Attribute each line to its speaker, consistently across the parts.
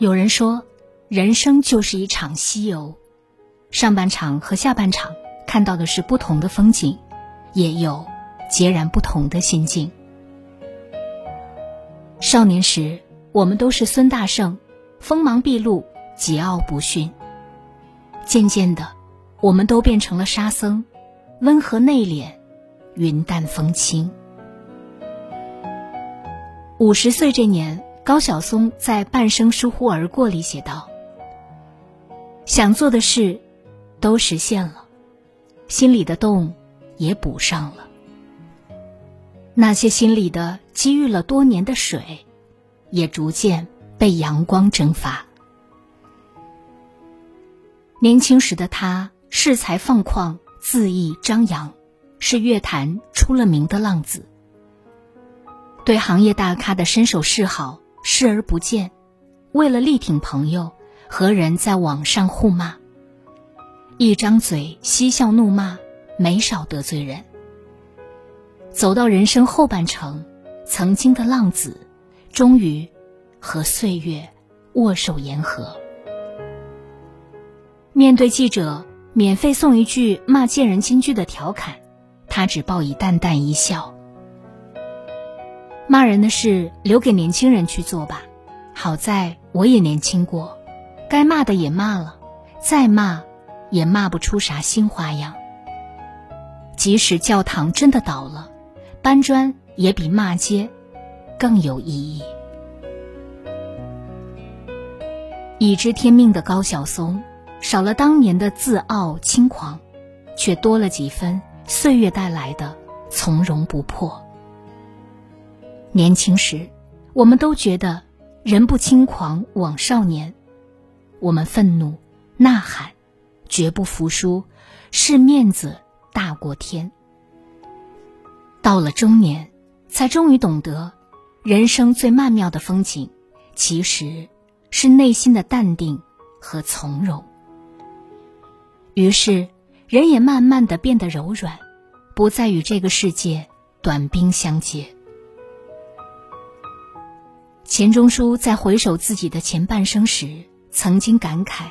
Speaker 1: 有人说，人生就是一场西游，上半场和下半场看到的是不同的风景，也有截然不同的心境。少年时，我们都是孙大圣，锋芒毕露，桀骜不驯；渐渐的，我们都变成了沙僧，温和内敛，云淡风轻。五十岁这年。高晓松在《半生疏忽而过》里写道：“想做的事，都实现了，心里的洞也补上了。那些心里的积郁了多年的水，也逐渐被阳光蒸发。年轻时的他恃才放旷，恣意张扬，是乐坛出了名的浪子，对行业大咖的伸手示好。”视而不见，为了力挺朋友，和人在网上互骂。一张嘴嬉笑怒骂，没少得罪人。走到人生后半程，曾经的浪子，终于和岁月握手言和。面对记者免费送一句骂贱人金句的调侃，他只报以淡淡一笑。骂人的事留给年轻人去做吧，好在我也年轻过，该骂的也骂了，再骂，也骂不出啥新花样。即使教堂真的倒了，搬砖也比骂街更有意义。已知天命的高晓松，少了当年的自傲轻狂，却多了几分岁月带来的从容不迫。年轻时，我们都觉得人不轻狂枉少年。我们愤怒、呐喊，绝不服输，是面子大过天。到了中年，才终于懂得，人生最曼妙的风景，其实是内心的淡定和从容。于是，人也慢慢的变得柔软，不再与这个世界短兵相接。钱钟书在回首自己的前半生时，曾经感慨：“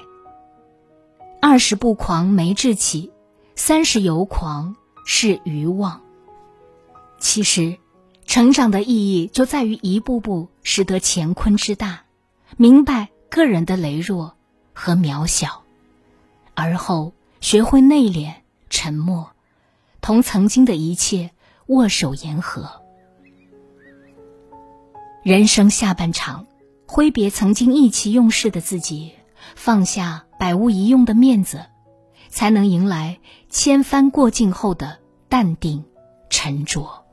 Speaker 1: 二十不狂没志气，三十有狂是愚妄。”其实，成长的意义就在于一步步识得乾坤之大，明白个人的羸弱和渺小，而后学会内敛、沉默，同曾经的一切握手言和。人生下半场，挥别曾经意气用事的自己，放下百无一用的面子，才能迎来千帆过尽后的淡定沉着。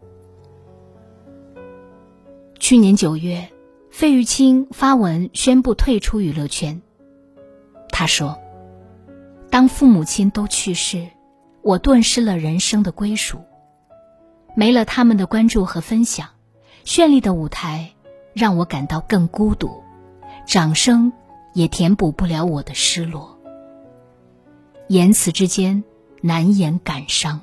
Speaker 1: 去年九月，费玉清发文宣布退出娱乐圈。他说：“当父母亲都去世，我顿失了人生的归属，没了他们的关注和分享，绚丽的舞台。”让我感到更孤独，掌声也填补不了我的失落。言辞之间难言感伤。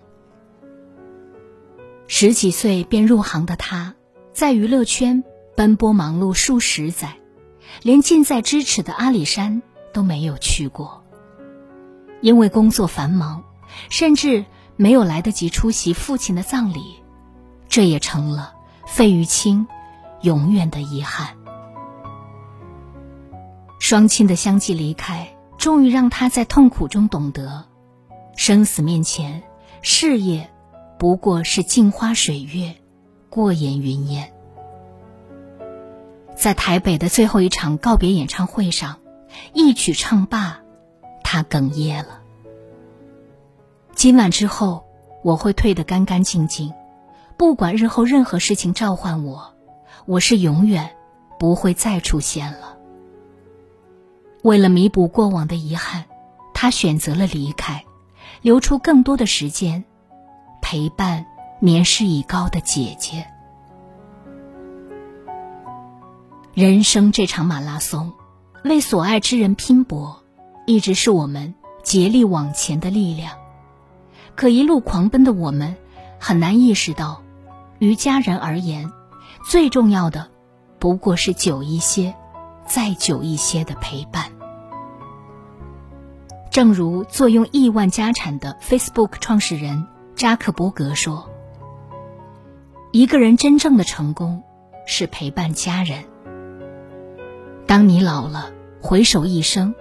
Speaker 1: 十几岁便入行的他，在娱乐圈奔波忙碌数十载，连近在咫尺的阿里山都没有去过。因为工作繁忙，甚至没有来得及出席父亲的葬礼，这也成了费玉清。永远的遗憾。双亲的相继离开，终于让他在痛苦中懂得，生死面前，事业不过是镜花水月，过眼云烟。在台北的最后一场告别演唱会上，一曲唱罢，他哽咽了。今晚之后，我会退得干干净净，不管日后任何事情召唤我。我是永远不会再出现了。为了弥补过往的遗憾，他选择了离开，留出更多的时间陪伴年事已高的姐姐。人生这场马拉松，为所爱之人拼搏，一直是我们竭力往前的力量。可一路狂奔的我们，很难意识到，于家人而言，最重要的不过是久一些、再久一些的陪伴。正如坐拥亿万家产的 Facebook 创始人扎克伯格说：“一个人真正的成功，是陪伴家人。”当你老了，回首一生，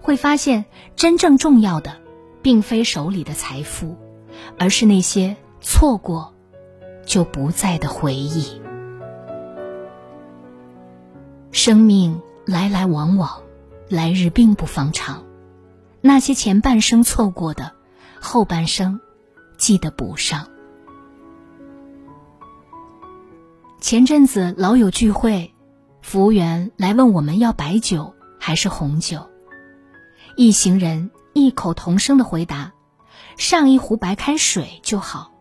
Speaker 1: 会发现真正重要的，并非手里的财富，而是那些错过就不再的回忆。生命来来往往，来日并不方长，那些前半生错过的，后半生记得补上。前阵子老友聚会。服务员来问我们要白酒还是红酒，一行人异口同声的回答：“上一壶白开水就好。”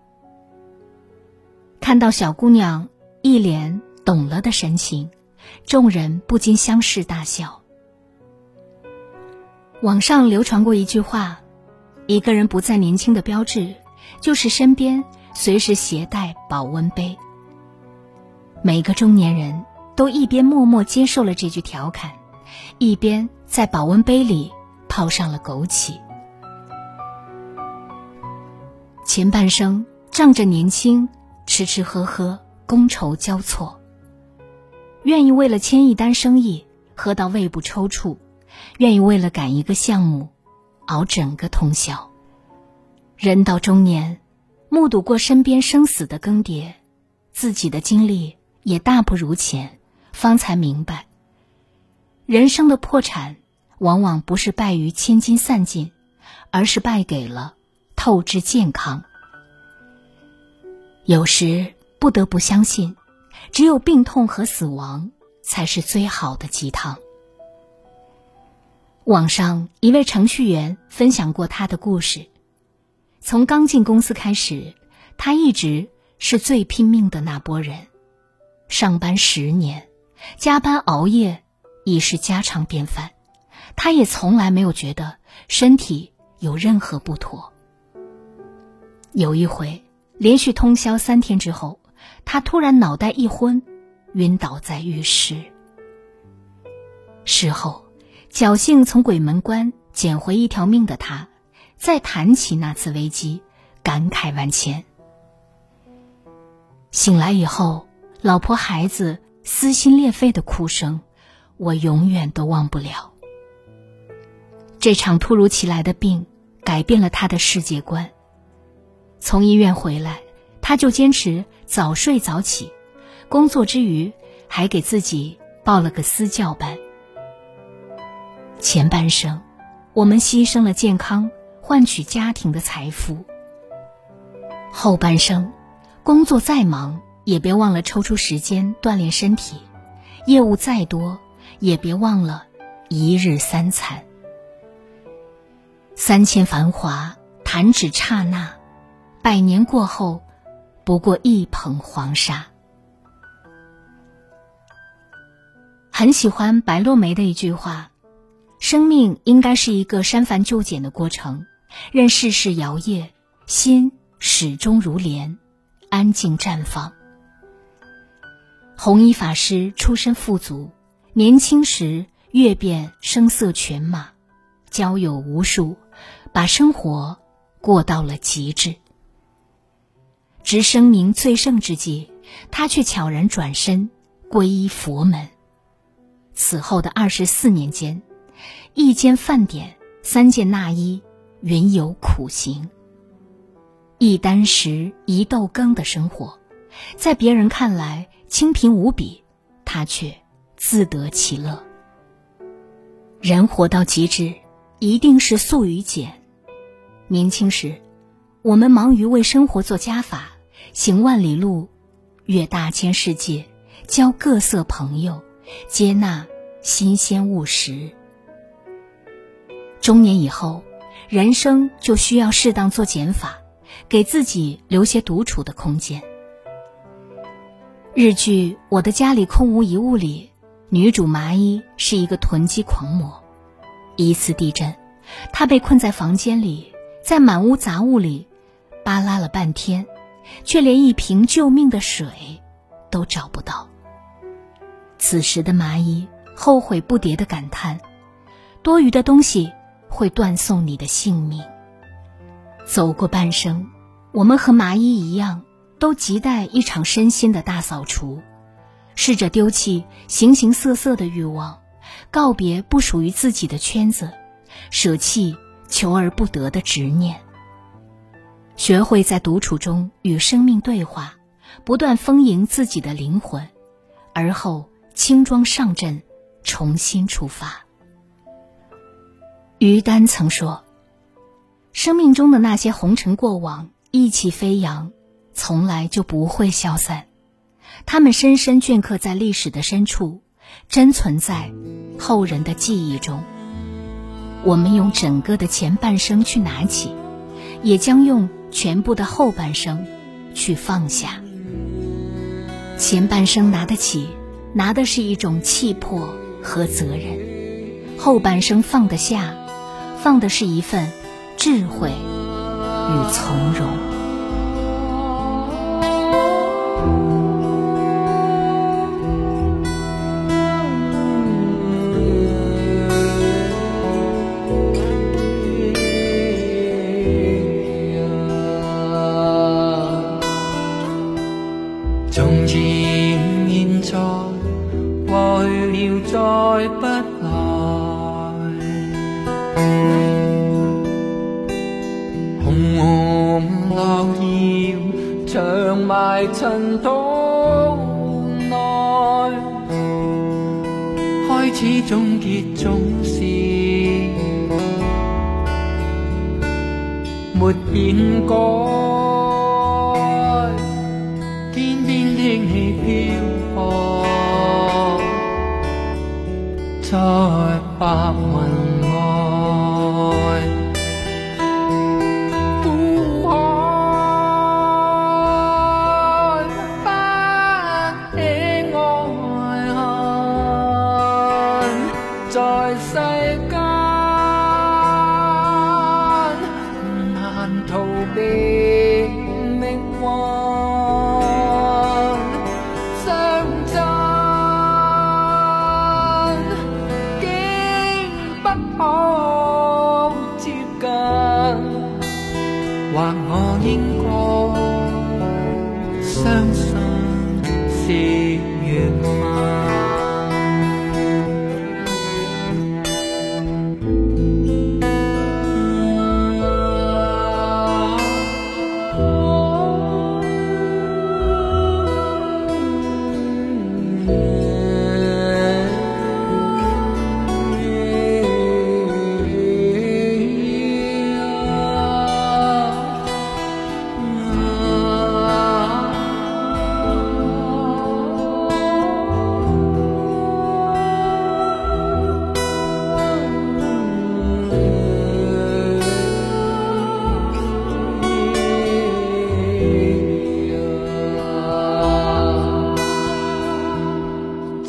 Speaker 1: 看到小姑娘一脸懂了的神情，众人不禁相视大笑。网上流传过一句话：“一个人不再年轻的标志，就是身边随时携带保温杯。”每个中年人。都一边默默接受了这句调侃，一边在保温杯里泡上了枸杞。前半生仗着年轻，吃吃喝喝，觥筹交错；愿意为了签一单生意喝到胃部抽搐，愿意为了赶一个项目熬整个通宵。人到中年，目睹过身边生死的更迭，自己的经历也大不如前。方才明白，人生的破产往往不是败于千金散尽，而是败给了透支健康。有时不得不相信，只有病痛和死亡才是最好的鸡汤。网上一位程序员分享过他的故事：从刚进公司开始，他一直是最拼命的那波人，上班十年。加班熬夜已是家常便饭，他也从来没有觉得身体有任何不妥。有一回，连续通宵三天之后，他突然脑袋一昏，晕倒在浴室。事后，侥幸从鬼门关捡回一条命的他，再谈起那次危机，感慨万千。醒来以后，老婆孩子。撕心裂肺的哭声，我永远都忘不了。这场突如其来的病改变了他的世界观。从医院回来，他就坚持早睡早起，工作之余还给自己报了个私教班。前半生，我们牺牲了健康，换取家庭的财富；后半生，工作再忙。也别忘了抽出时间锻炼身体，业务再多，也别忘了一日三餐。三千繁华，弹指刹那；百年过后，不过一捧黄沙。很喜欢白落梅的一句话：“生命应该是一个删繁就简的过程，任世事摇曳，心始终如莲，安静绽放。”弘一法师出身富足，年轻时阅遍声色犬马，交友无数，把生活过到了极致。值声名最盛之际，他却悄然转身皈依佛门。此后的二十四年间，一间饭点，三件纳衣，云游苦行。一箪食，一豆羹的生活，在别人看来。清贫无比，他却自得其乐。人活到极致，一定是素与简。年轻时，我们忙于为生活做加法，行万里路，阅大千世界，交各色朋友，接纳新鲜务实。中年以后，人生就需要适当做减法，给自己留些独处的空间。日剧《我的家里空无一物》里，女主麻衣是一个囤积狂魔。一次地震，她被困在房间里，在满屋杂物里扒拉了半天，却连一瓶救命的水都找不到。此时的麻衣后悔不迭的感叹：“多余的东西会断送你的性命。”走过半生，我们和麻衣一样。都亟待一场身心的大扫除，试着丢弃形形色色的欲望，告别不属于自己的圈子，舍弃求而不得的执念。学会在独处中与生命对话，不断丰盈自己的灵魂，而后轻装上阵，重新出发。于丹曾说：“生命中的那些红尘过往，意气飞扬。”从来就不会消散，他们深深镌刻在历史的深处，珍存在后人的记忆中。我们用整个的前半生去拿起，也将用全部的后半生去放下。前半生拿得起，拿的是一种气魄和责任；后半生放得下，放的是一份智慧与从容。
Speaker 2: 从前现在
Speaker 3: 过去了再不来红红落叶长埋尘土内开始终结总是没变改。someone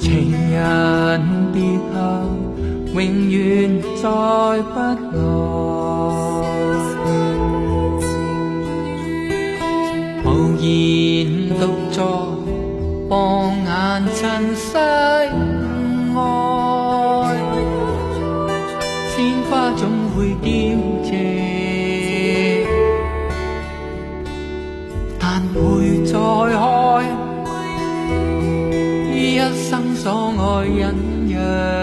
Speaker 3: 情人别后永远再不来。命
Speaker 2: 运。